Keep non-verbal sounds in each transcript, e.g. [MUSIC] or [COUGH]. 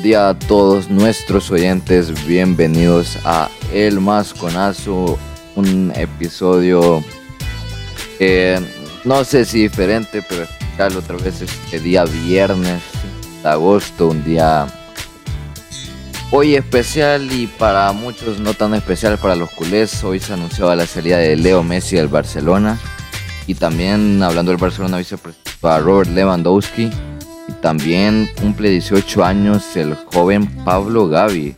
Buen día a todos nuestros oyentes, bienvenidos a El Masconazo, un episodio no sé si diferente, pero especial otra vez este día viernes de agosto, un día hoy especial y para muchos no tan especial para los culés. Hoy se anunciaba la salida de Leo Messi del Barcelona y también hablando del Barcelona vicepresidente Robert Lewandowski también cumple 18 años el joven Pablo Gavi.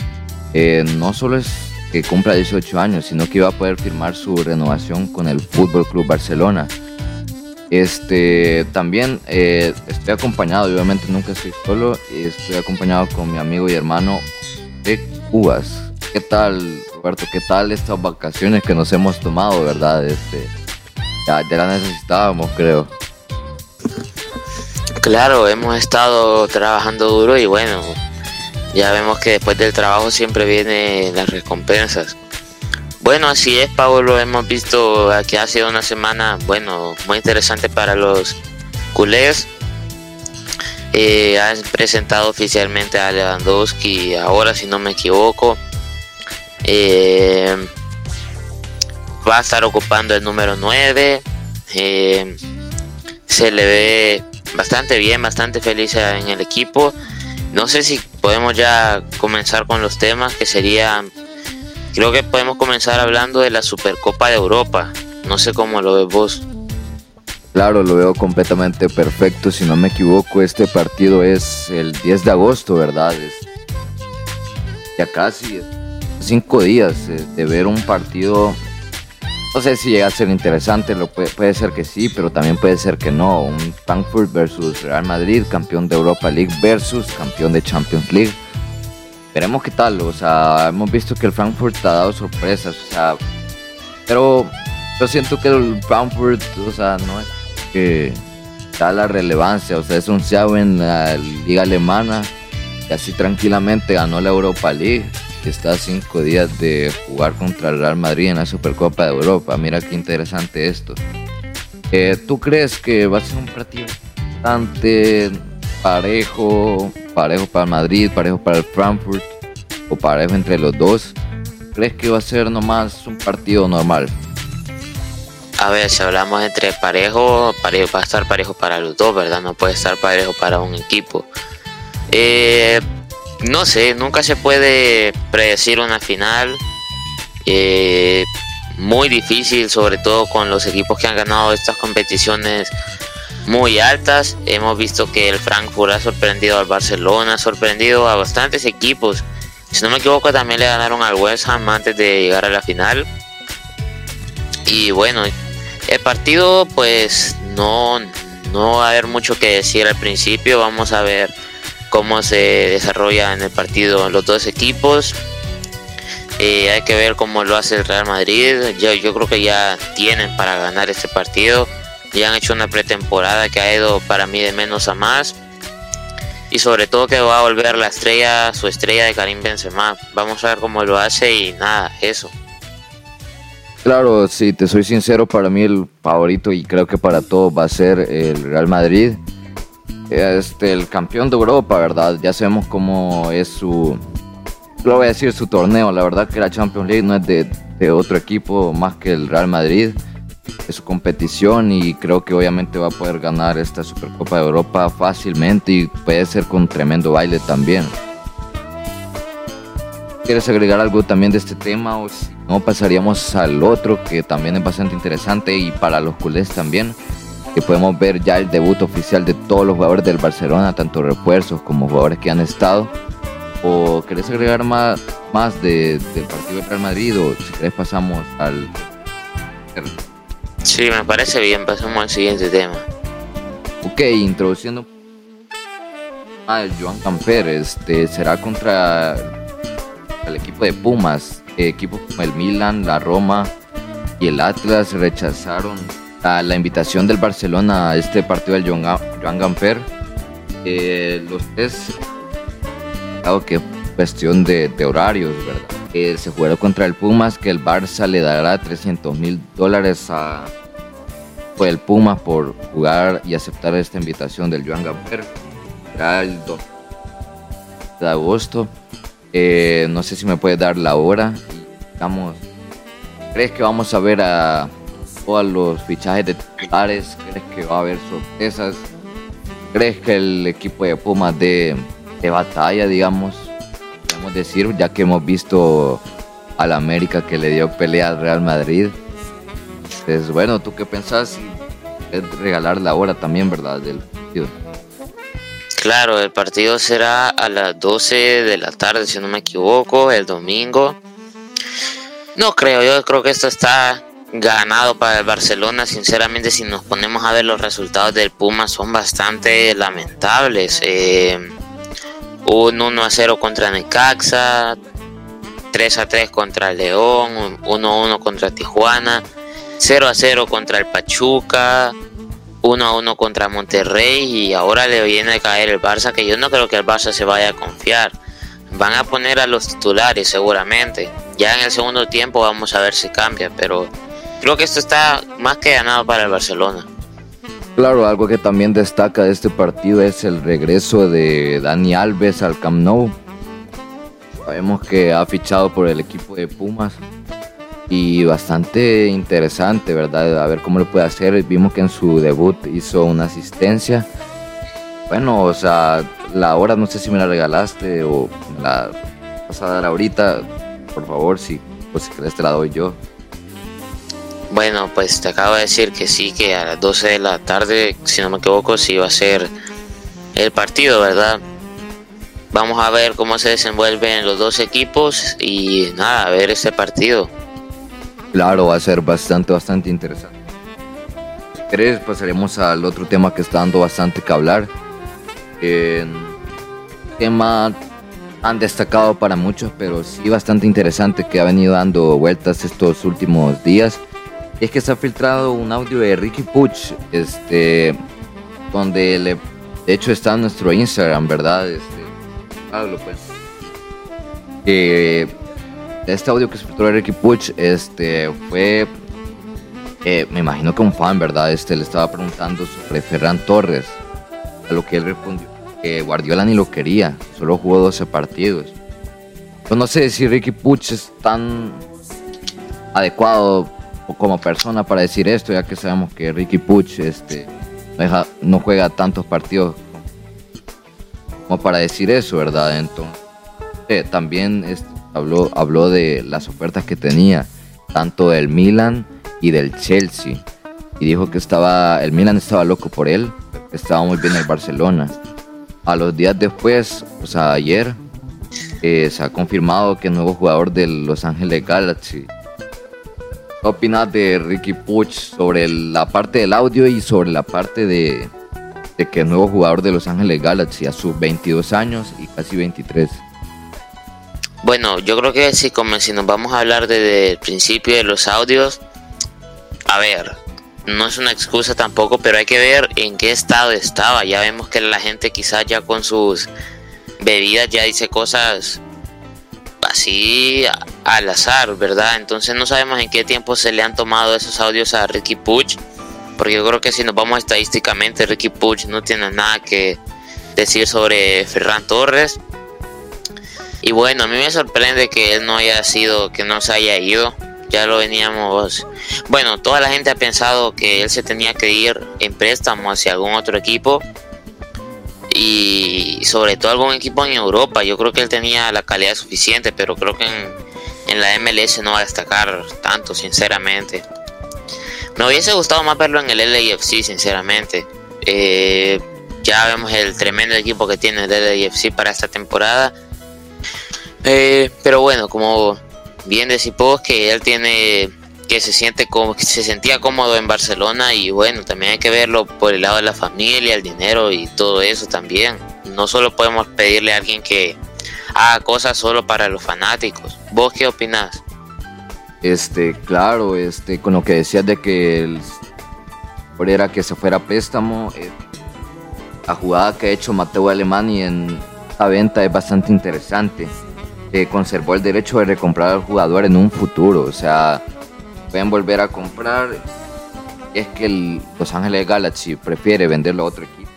Eh, no solo es que cumpla 18 años, sino que iba a poder firmar su renovación con el Fútbol Club Barcelona. Este, también eh, estoy acompañado, obviamente nunca estoy solo, estoy acompañado con mi amigo y hermano de Cubas. ¿Qué tal, Roberto? ¿Qué tal estas vacaciones que nos hemos tomado, verdad? Este, ya las necesitábamos, creo. Claro, hemos estado trabajando duro y bueno, ya vemos que después del trabajo siempre vienen las recompensas. Bueno, así es, Pablo. Hemos visto que ha sido una semana, bueno, muy interesante para los culés. Eh, han presentado oficialmente a Lewandowski ahora, si no me equivoco. Eh, va a estar ocupando el número 9. Eh, se le ve bastante bien, bastante feliz en el equipo. No sé si podemos ya comenzar con los temas que sería, creo que podemos comenzar hablando de la Supercopa de Europa. No sé cómo lo ves vos. Claro, lo veo completamente perfecto. Si no me equivoco, este partido es el 10 de agosto, ¿verdad? Es ya casi cinco días eh, de ver un partido no sé si llega a ser interesante, lo puede, ser que sí, pero también puede ser que no. Un Frankfurt versus Real Madrid, campeón de Europa League versus campeón de Champions League. Veremos qué tal, o sea, hemos visto que el Frankfurt ha dado sorpresas, o sea, pero yo siento que el Frankfurt, o sea, no es que da la relevancia, o sea, es un en la liga alemana y así tranquilamente ganó la Europa League está a cinco días de jugar contra el Real Madrid en la Supercopa de Europa. Mira qué interesante esto. Eh, ¿Tú crees que va a ser un partido bastante parejo, parejo para el Madrid, parejo para el Frankfurt o parejo entre los dos? ¿Crees que va a ser nomás un partido normal? A ver, si hablamos entre parejo, parejo va a estar parejo para los dos, ¿verdad? No puede estar parejo para un equipo. Eh, no sé, nunca se puede predecir una final. Eh, muy difícil, sobre todo con los equipos que han ganado estas competiciones muy altas. Hemos visto que el Frankfurt ha sorprendido al Barcelona, ha sorprendido a bastantes equipos. Si no me equivoco, también le ganaron al West Ham antes de llegar a la final. Y bueno, el partido, pues no, no va a haber mucho que decir al principio. Vamos a ver cómo se desarrolla en el partido los dos equipos. Eh, hay que ver cómo lo hace el Real Madrid. Yo, yo creo que ya tienen para ganar este partido. Ya han hecho una pretemporada que ha ido para mí de menos a más. Y sobre todo que va a volver la estrella, su estrella de Karim Benzema. Vamos a ver cómo lo hace y nada, eso. Claro, si te soy sincero, para mí el favorito y creo que para todos va a ser el Real Madrid este, el campeón de Europa, ¿verdad? Ya sabemos cómo es su, lo voy a decir, su torneo. La verdad que la Champions League no es de, otro equipo más que el Real Madrid. Es su competición y creo que obviamente va a poder ganar esta Supercopa de Europa fácilmente y puede ser con tremendo baile también. ¿Quieres agregar algo también de este tema o si no pasaríamos al otro que también es bastante interesante y para los culés también? Que podemos ver ya el debut oficial de todos los jugadores del Barcelona, tanto refuerzos como jugadores que han estado. ¿O querés agregar más, más de, del partido de Real Madrid o si querés pasamos al... Sí, me parece bien, pasamos al siguiente tema. Ok, introduciendo al Joan Camper, este será contra el equipo de Pumas, equipos como el Milan, la Roma y el Atlas rechazaron la invitación del Barcelona a este partido del Joan, Gamper. Eh, los tres, que cuestión de, horarios, ¿verdad? Eh, se jugará contra el Pumas, que el Barça le dará 300 mil dólares a el Pumas por jugar y aceptar esta invitación del Joan Gamper. Será el de agosto. Eh, no sé si me puedes dar la hora. Digamos, ¿crees que vamos a ver a todos los fichajes de titulares? ¿Crees que va a haber sorpresas? ¿Crees que el equipo de Pumas de, de batalla, digamos, podemos decir, ya que hemos visto al América que le dio pelea al Real Madrid? Pues bueno, ¿tú qué pensás? Regalar la hora también, ¿verdad? Del partido. Claro, el partido será a las 12 de la tarde, si no me equivoco, el domingo. No creo, yo creo que esto está ganado para el Barcelona. Sinceramente, si nos ponemos a ver los resultados del Puma, son bastante lamentables. Eh, un 1 a 0 contra Necaxa, 3 a 3 contra León, 1 a 1 contra Tijuana, 0 a 0 contra el Pachuca, 1 a 1 contra Monterrey y ahora le viene a caer el Barça, que yo no creo que el Barça se vaya a confiar. Van a poner a los titulares seguramente. Ya en el segundo tiempo vamos a ver si cambia, pero creo que esto está más que ganado para el Barcelona. Claro, algo que también destaca de este partido es el regreso de Dani Alves al Camp Nou. Sabemos que ha fichado por el equipo de Pumas y bastante interesante, ¿verdad? A ver cómo lo puede hacer. Vimos que en su debut hizo una asistencia. Bueno, o sea, la hora no sé si me la regalaste o la vas a dar ahorita. Por favor, si, pues, si crees te la doy yo. Bueno, pues te acabo de decir que sí, que a las 12 de la tarde, si no me equivoco, sí va a ser el partido, ¿verdad? Vamos a ver cómo se desenvuelven los dos equipos y nada, a ver este partido. Claro, va a ser bastante, bastante interesante. Si pasaremos al otro tema que está dando bastante que hablar. Eh, tema han destacado para muchos, pero sí bastante interesante que ha venido dando vueltas estos últimos días. Es que se ha filtrado un audio de Ricky Puch, este, donde le, de hecho está en nuestro Instagram, ¿verdad? Este, Pablo, pues. Este audio que se filtró de Ricky Puch este, fue, eh, me imagino que un fan, ¿verdad? Este, le estaba preguntando sobre Ferran Torres, a lo que él respondió que Guardiola ni lo quería, solo jugó 12 partidos. Yo no sé si Ricky Puch es tan adecuado como persona para decir esto, ya que sabemos que Ricky Puch este, no juega tantos partidos como para decir eso, ¿verdad? Entonces, eh, también este, habló, habló de las ofertas que tenía, tanto del Milan y del Chelsea. Y dijo que estaba, el Milan estaba loco por él, estaba muy bien el Barcelona. A los días después, o sea, ayer, eh, se ha confirmado que el nuevo jugador de Los Ángeles Galaxy. ¿Qué opinas de Ricky Puch sobre la parte del audio y sobre la parte de, que el nuevo jugador de Los Ángeles Galaxy a sus 22 años y casi 23? Bueno, yo creo que si nos vamos a hablar desde el principio de los audios, a ver, no es una excusa tampoco, pero hay que ver en qué estado estaba. Ya vemos que la gente quizás ya con sus bebidas ya dice cosas así al azar, ¿verdad? Entonces no sabemos en qué tiempo se le han tomado esos audios a Ricky Puch, porque yo creo que si nos vamos estadísticamente, Ricky Puch no tiene nada que decir sobre Ferran Torres. Y bueno, a mí me sorprende que él no haya sido, que no se haya ido. Ya lo veníamos. Bueno, toda la gente ha pensado que él se tenía que ir en préstamo hacia algún otro equipo. Y sobre todo algún equipo en Europa. Yo creo que él tenía la calidad suficiente, pero creo que en, la MLS no va a destacar tanto, sinceramente. Me hubiese gustado más verlo en el LAFC, sinceramente. Eh, ya vemos el tremendo equipo que tiene el LAFC para esta temporada eh, pero bueno, como bien decimos que él tiene que se siente como se sentía cómodo en Barcelona y bueno, también hay que verlo por el lado de la familia, el dinero y todo eso también. No solo podemos pedirle a alguien que haga cosas solo para los fanáticos. ¿Vos qué opinás? Este, claro, este, con lo que decías de que el, era que se fuera a préstamo, eh, la jugada que ha hecho Mateo Alemani en la venta es bastante interesante conservó el derecho de recomprar al jugador en un futuro. O sea, pueden volver a comprar. Es que el Los Ángeles Galaxy prefiere venderlo a otro equipo.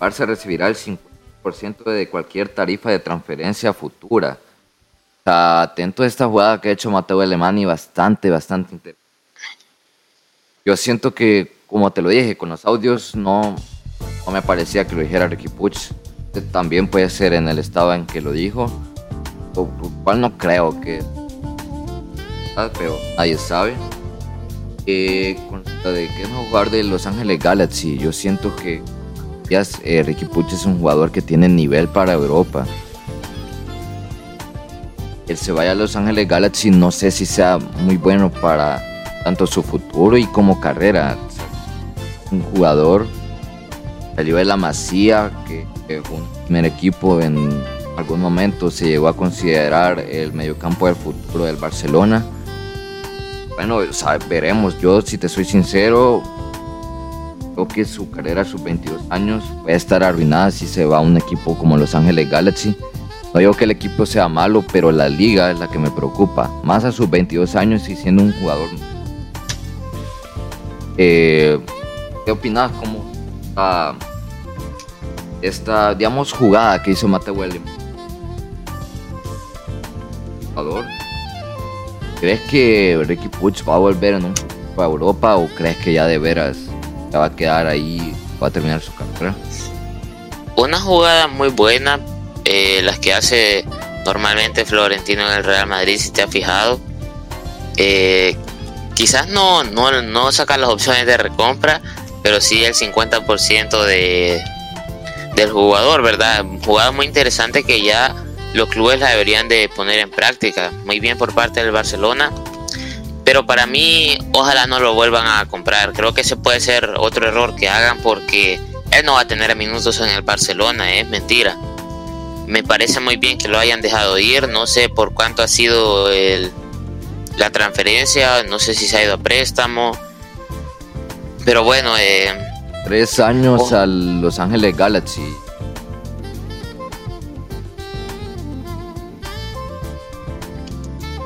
Barça recibirá el 50% de cualquier tarifa de transferencia futura. Está atento a esta jugada que ha hecho Mateo Alemani, bastante, bastante interesante. Yo siento que, como te lo dije, con los audios no, no me parecía que lo dijera Ricky Puch. También puede ser en el estado en que lo dijo, lo cual no creo que. Pero nadie sabe. De que no jugar de Los Ángeles Galaxy, yo siento que eh, Ricky Puch es un jugador que tiene nivel para Europa. Él se vaya a Los Ángeles Galaxy, no sé si sea muy bueno para tanto su futuro y como carrera. Un jugador salió de la Masía, que, fue un primer equipo en algún momento se llegó a considerar el mediocampo del futuro del Barcelona. Bueno, veremos. Yo, si te soy sincero, creo que su carrera a sus 22 años puede estar arruinada si se va a un equipo como Los Ángeles Galaxy. No digo que el equipo sea malo, pero la liga es la que me preocupa. Más a sus 22 años y siendo un jugador eh, ¿Qué opinas? como esta, digamos, jugada que hizo Mateo Williams? ¿Crees que Ricky Puch va a volver en un a Europa o crees que ya de veras se va a quedar ahí, va a terminar su carrera? Una jugada muy buena, eh, las que hace normalmente Florentino en el Real Madrid, si te has fijado. Eh, quizás no, no, no sacar las opciones de recompra, pero sí el 50% de, del jugador, ¿verdad? Jugada muy interesante que ya los clubes la deberían de poner en práctica. Muy bien por parte del Barcelona. Pero para mí, ojalá no lo vuelvan a comprar. Creo que ese puede ser otro error que hagan porque él no va a tener minutos en el Barcelona, es mentira. Me parece muy bien que lo hayan dejado ir. No sé por cuánto ha sido el, la transferencia, no sé si se ha ido a préstamo, pero bueno. Eh, Tres años oh. a Los Ángeles Galaxy.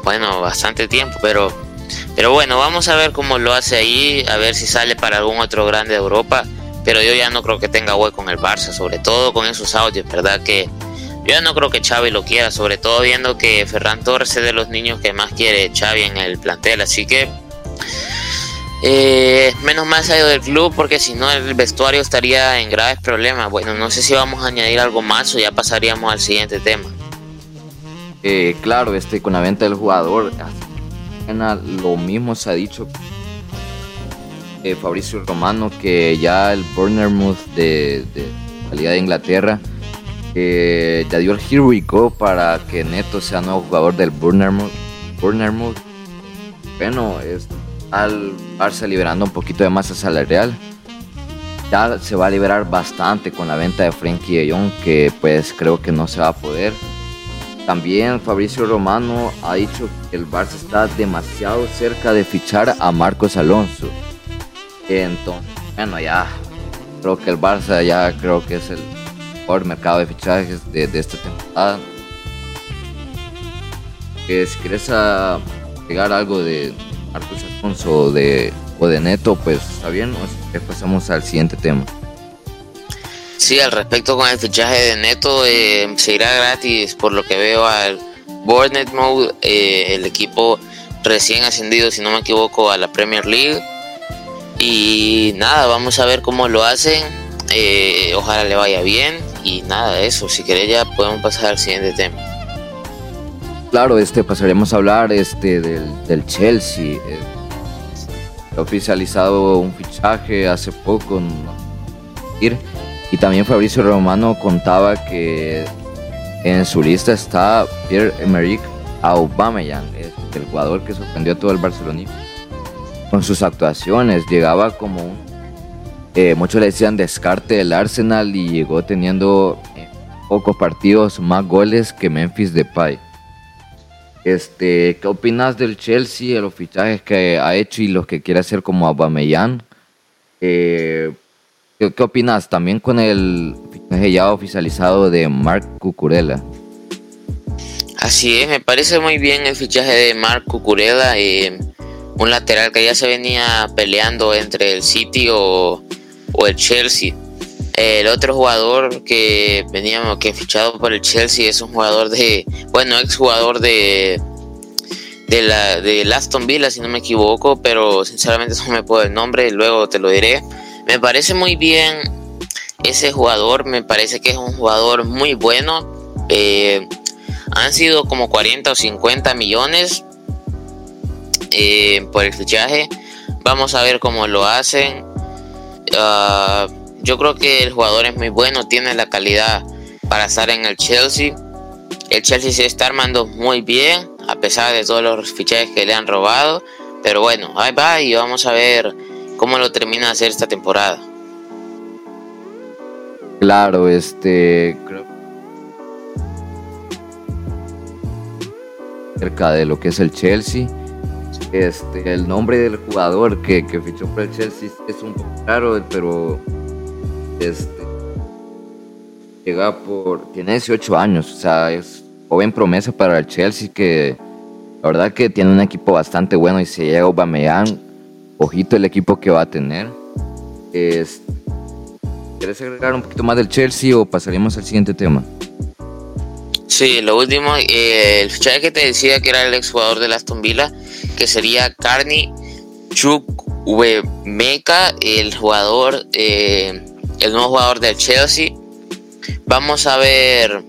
Bueno, bastante tiempo, pero, pero bueno, vamos a ver cómo lo hace ahí, a ver si sale para algún otro grande de Europa. Pero yo ya no creo que tenga hueco en el Barça, sobre todo con esos audios, ¿verdad? Que yo no creo que Xavi lo quiera, sobre todo viendo que Ferran Torres es de los niños que más quiere Xavi en el plantel, así que eh, menos mal salido del club porque si no el vestuario estaría en graves problemas. Bueno, no sé si vamos a añadir algo más o ya pasaríamos al siguiente tema. Eh, claro, este con la venta del jugador, lo mismo se ha dicho eh, Fabricio Romano que ya el Bournemouth de, de calidad de Inglaterra ya dio el here we go para que Neto sea nuevo jugador del Bournemouth. Bournemouth. Bueno, es, al Barça liberando un poquito de masa salarial, ya se va a liberar bastante con la venta de Frankie de que pues creo que no se va a poder. También Fabricio Romano ha dicho que el Barça está demasiado cerca de fichar a Marcos Alonso. Entonces, bueno, ya creo que el Barça ya creo que es el por mercado de fichajes de, esta temporada. Que si quieres agregar algo de Marcos Alfonso de, o de Neto, pues está bien, o pasamos al siguiente tema. Sí, al respecto con el fichaje de Neto, eh, se irá gratis por lo que veo al Bournemouth Mode, eh, el equipo recién ascendido, si no me equivoco, a la Premier League. Y nada, vamos a ver cómo lo hacen. Eh, ojalá le vaya bien y nada, eso, si querés ya podemos pasar al siguiente tema. Claro, este pasaremos a hablar este del, Chelsea. Eh, ha oficializado un fichaje hace poco y también Fabricio Romano contaba que en su lista está Pierre-Emerick Aubameyang, el jugador que sorprendió a todo el Barcelona con sus actuaciones. Llegaba como un eh, muchos le decían descarte del Arsenal y llegó teniendo eh, pocos partidos más goles que Memphis Depay. Este, ¿Qué opinas del Chelsea, de los fichajes que ha hecho y los que quiere hacer como Aubameyang? Eh, ¿qué, ¿qué, opinas también con el fichaje ya oficializado de Marc Cucurella? Así es, me parece muy bien el fichaje de Marc Cucurella, un lateral que ya se venía peleando entre el City o o el Chelsea. El otro jugador que veníamos, que fichado por el Chelsea es un jugador de, bueno, ex jugador de, de la de Aston Villa, si no me equivoco, pero sinceramente no me puedo el nombre, luego te lo diré. Me parece muy bien ese jugador, me parece que es un jugador muy bueno. Eh, han sido como 40 o 50 millones eh, por el fichaje. Vamos a ver cómo lo hacen. Ah, yo creo que el jugador es muy bueno, tiene la calidad para estar en el Chelsea. El Chelsea se está armando muy bien, a pesar de todos los fichajes que le han robado. Pero bueno, ahí va y vamos a ver cómo lo termina de hacer esta temporada. Claro, este creo cerca de lo que es el Chelsea. Este, el nombre del jugador que, que fichó por el Chelsea es un poco raro, pero este, llega por. Tiene 18 años, o sea, es joven promesa para el Chelsea que la verdad que tiene un equipo bastante bueno y si llega Aubameyang, ojito el equipo que va a tener. Este, ¿Quieres agregar un poquito más del Chelsea o pasaríamos al siguiente tema? Sí, lo último, eh, el fichaje que te decía que era el exjugador de Aston Villa, que sería Carney Chukwemeka, el jugador eh, el nuevo jugador del Chelsea. Vamos a ver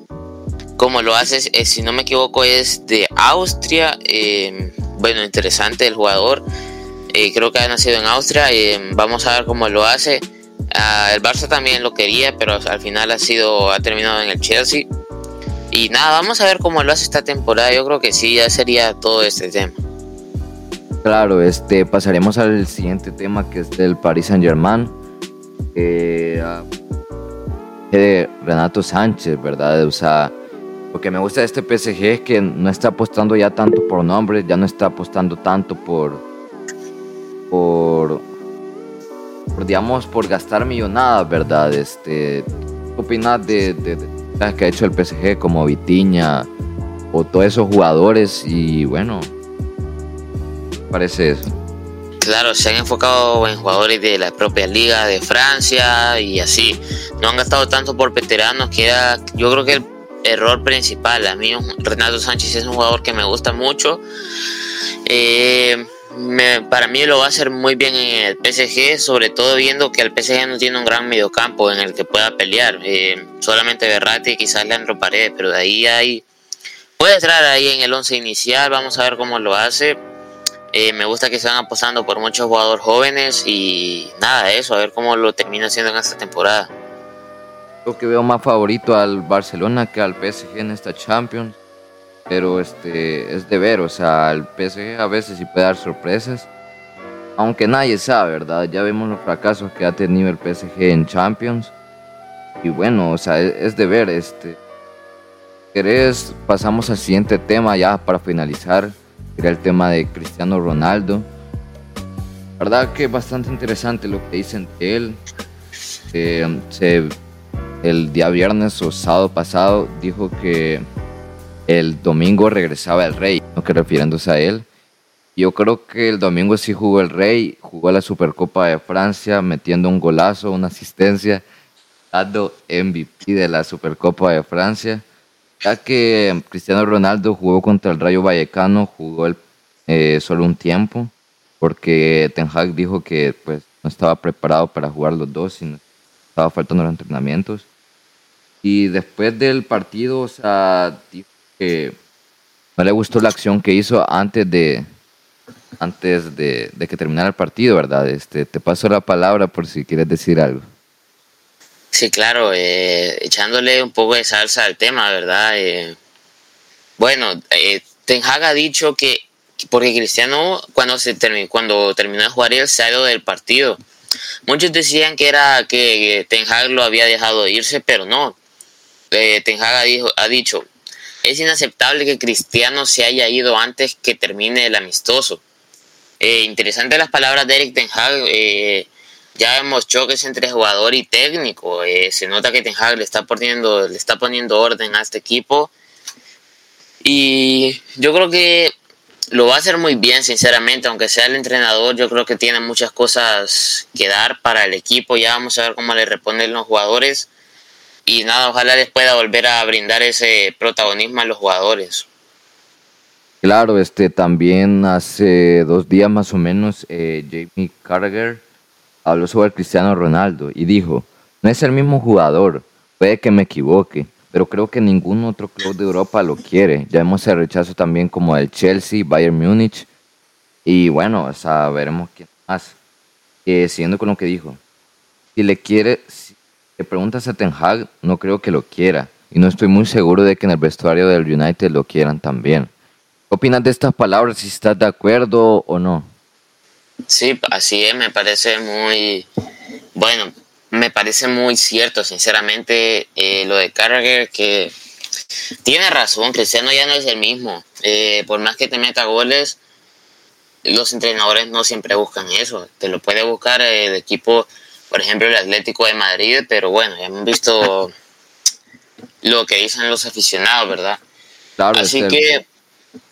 cómo lo hace. Eh, si no me equivoco, es de Austria. Bueno, interesante el jugador. Eh, creo que ha nacido en Austria. vamos a ver cómo lo hace. Ah, el Barça también lo quería, pero al final ha sido ha terminado en el Chelsea. Y nada, vamos a ver cómo lo hace esta temporada. Yo creo que sí, ya sería todo este tema. Claro, este pasaremos al siguiente tema que es del Paris Saint Germain eh, de Renato Sánchez, ¿verdad? O sea, lo que me gusta de este PSG es que no está apostando ya tanto por nombres, ya no está apostando tanto por, por, digamos, por gastar millonadas, ¿verdad? Este, ¿Qué opinas de, de, que ha hecho el PSG como Vitiña o todos esos jugadores? Y bueno, parece eso? Claro, se han enfocado en jugadores de la propia liga de Francia y así. No han gastado tanto por veteranos, que era, yo creo que el error principal. A mí Renato Sánchez es un jugador que me gusta mucho. Eh, para mí lo va a hacer muy bien en el PSG, sobre todo viendo que el PSG no tiene un gran mediocampo en el que pueda pelear. Eh, solamente Berratti y quizás Leandro Paredes, pero de ahí hay... Puede entrar ahí en el 11 inicial, vamos a ver cómo lo hace eh, me gusta que se van apostando por muchos jugadores jóvenes y nada, eso, a ver cómo lo termina haciendo en esta temporada. Creo que veo más favorito al Barcelona que al PSG en esta Champions, pero este es de ver, o sea, el PSG a veces sí puede dar sorpresas, aunque nadie sabe, ¿verdad? Ya vemos los fracasos que ha tenido el PSG en Champions y bueno, o sea, es, de ver, este. ¿Querés? Pasamos al siguiente tema ya para finalizar era el tema de Cristiano Ronaldo. La verdad que es bastante interesante lo que dicen de él. el día viernes o sábado pasado dijo que el domingo regresaba el rey, no que refiriéndose a él. Yo creo que el domingo sí jugó el rey, jugó la Supercopa de Francia metiendo un golazo, una asistencia, dando MVP de la Supercopa de Francia. Ya que Cristiano Ronaldo jugó contra el Rayo Vallecano, jugó el, eh, solo un tiempo, porque Ten Hag dijo que pues, no estaba preparado para jugar los dos, sino estaba faltando los entrenamientos. Y después del partido, o sea, dijo que no le gustó la acción que hizo antes de, antes de, que terminara el partido, ¿verdad? Este, te paso la palabra por si quieres decir algo. Sí, claro, eh, echándole un poco de salsa al tema, ¿verdad? Eh, bueno, eh, Ten Hag ha dicho que porque Cristiano cuando se terminó, cuando terminó de jugar él ido del partido. Muchos decían que era que Ten Hag lo había dejado irse, pero no. Ten Hag ha dicho, es inaceptable que Cristiano se haya ido antes que termine el amistoso. interesante las palabras de Eric Ten Hag ya vemos choques entre jugador y técnico. Eh, se nota que Ten Hag le está poniendo, le está poniendo orden a este equipo. Y yo creo que lo va a hacer muy bien, sinceramente, aunque sea el entrenador, yo creo que tiene muchas cosas que dar para el equipo. Ya vamos a ver cómo le responden los jugadores. Y nada, ojalá les pueda volver a brindar ese protagonismo a los jugadores. Claro, este también hace dos días más o menos, eh, Jamie Carragher habló sobre Cristiano Ronaldo y dijo, no es el mismo jugador, puede que me equivoque, pero creo que ningún otro club de Europa lo quiere. Ya hemos el rechazo también como el Chelsea, Bayern Múnich y bueno, o sea, veremos quién más. Eh, siguiendo con lo que dijo, si le quiere, le preguntas a Ten Hag, no creo que lo quiera y no estoy muy seguro de que en el vestuario del United lo quieran también. ¿Qué opinas de estas palabras? Si estás de acuerdo o no. Sí, así es, me parece muy, bueno, me parece muy cierto, sinceramente, eh, lo de Carragher, que tiene razón, Cristiano ya no es el mismo. Eh, por más que te meta goles, los entrenadores no siempre buscan eso. Te lo puede buscar el equipo, por ejemplo, el Atlético de Madrid, pero bueno, ya hemos visto [LAUGHS] lo que dicen los aficionados, ¿verdad? Claro, Así que...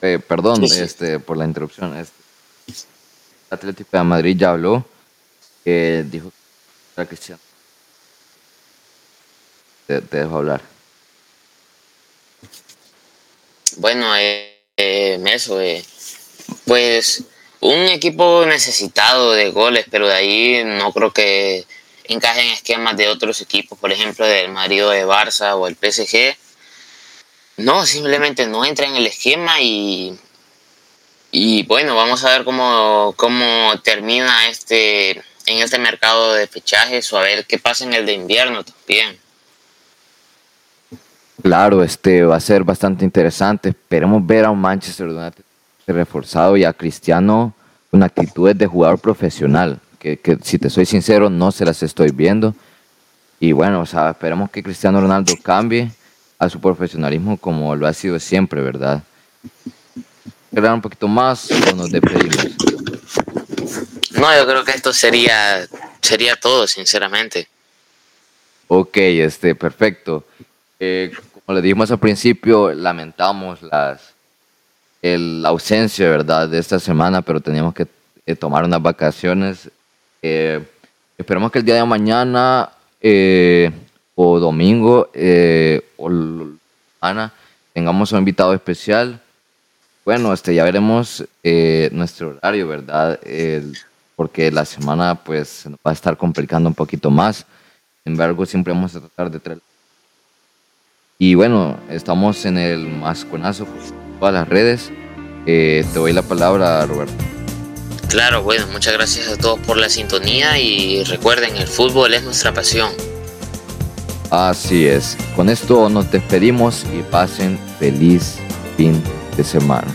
Eh, perdón Este, por la interrupción. Este, el Atlético de Madrid ya habló, que dijo que Cristiano te, dejo hablar. Bueno, eh, eh eso, eh, pues un equipo necesitado de goles, pero de ahí no creo que encaje en esquemas de otros equipos, por ejemplo, del marido de Barça o el PSG. No, simplemente no entra en el esquema y, y bueno, vamos a ver cómo, cómo termina este en este mercado de fichajes o a ver qué pasa en el de invierno también. Claro, este va a ser bastante interesante. Esperemos ver a un Manchester United reforzado y a Cristiano con actitudes de jugador profesional, que, si te soy sincero no se las estoy viendo. Y bueno, o sea, esperemos que Cristiano Ronaldo cambie a su profesionalismo como lo ha sido siempre, ¿verdad? ¿Querrán un poquito más o nos despedimos? No, yo creo que esto sería, sería todo, sinceramente. Ok, este, perfecto. Eh, como le dijimos al principio, lamentamos las, la ausencia, ¿verdad?, de esta semana, pero teníamos que eh, tomar unas vacaciones. Eh, esperamos que el día de mañana eh, o domingo o semana tengamos un invitado especial. Bueno, este, ya veremos nuestro horario, ¿verdad? porque la semana pues va a estar complicando un poquito más. Sin embargo, siempre vamos a tratar de traer y bueno, estamos en el Masconazo todas las redes. Eh, te doy la palabra, Roberto. Claro, bueno, muchas gracias a todos por la sintonía y recuerden, el fútbol es nuestra pasión. Así es. Con esto nos despedimos y pasen feliz fin de semana.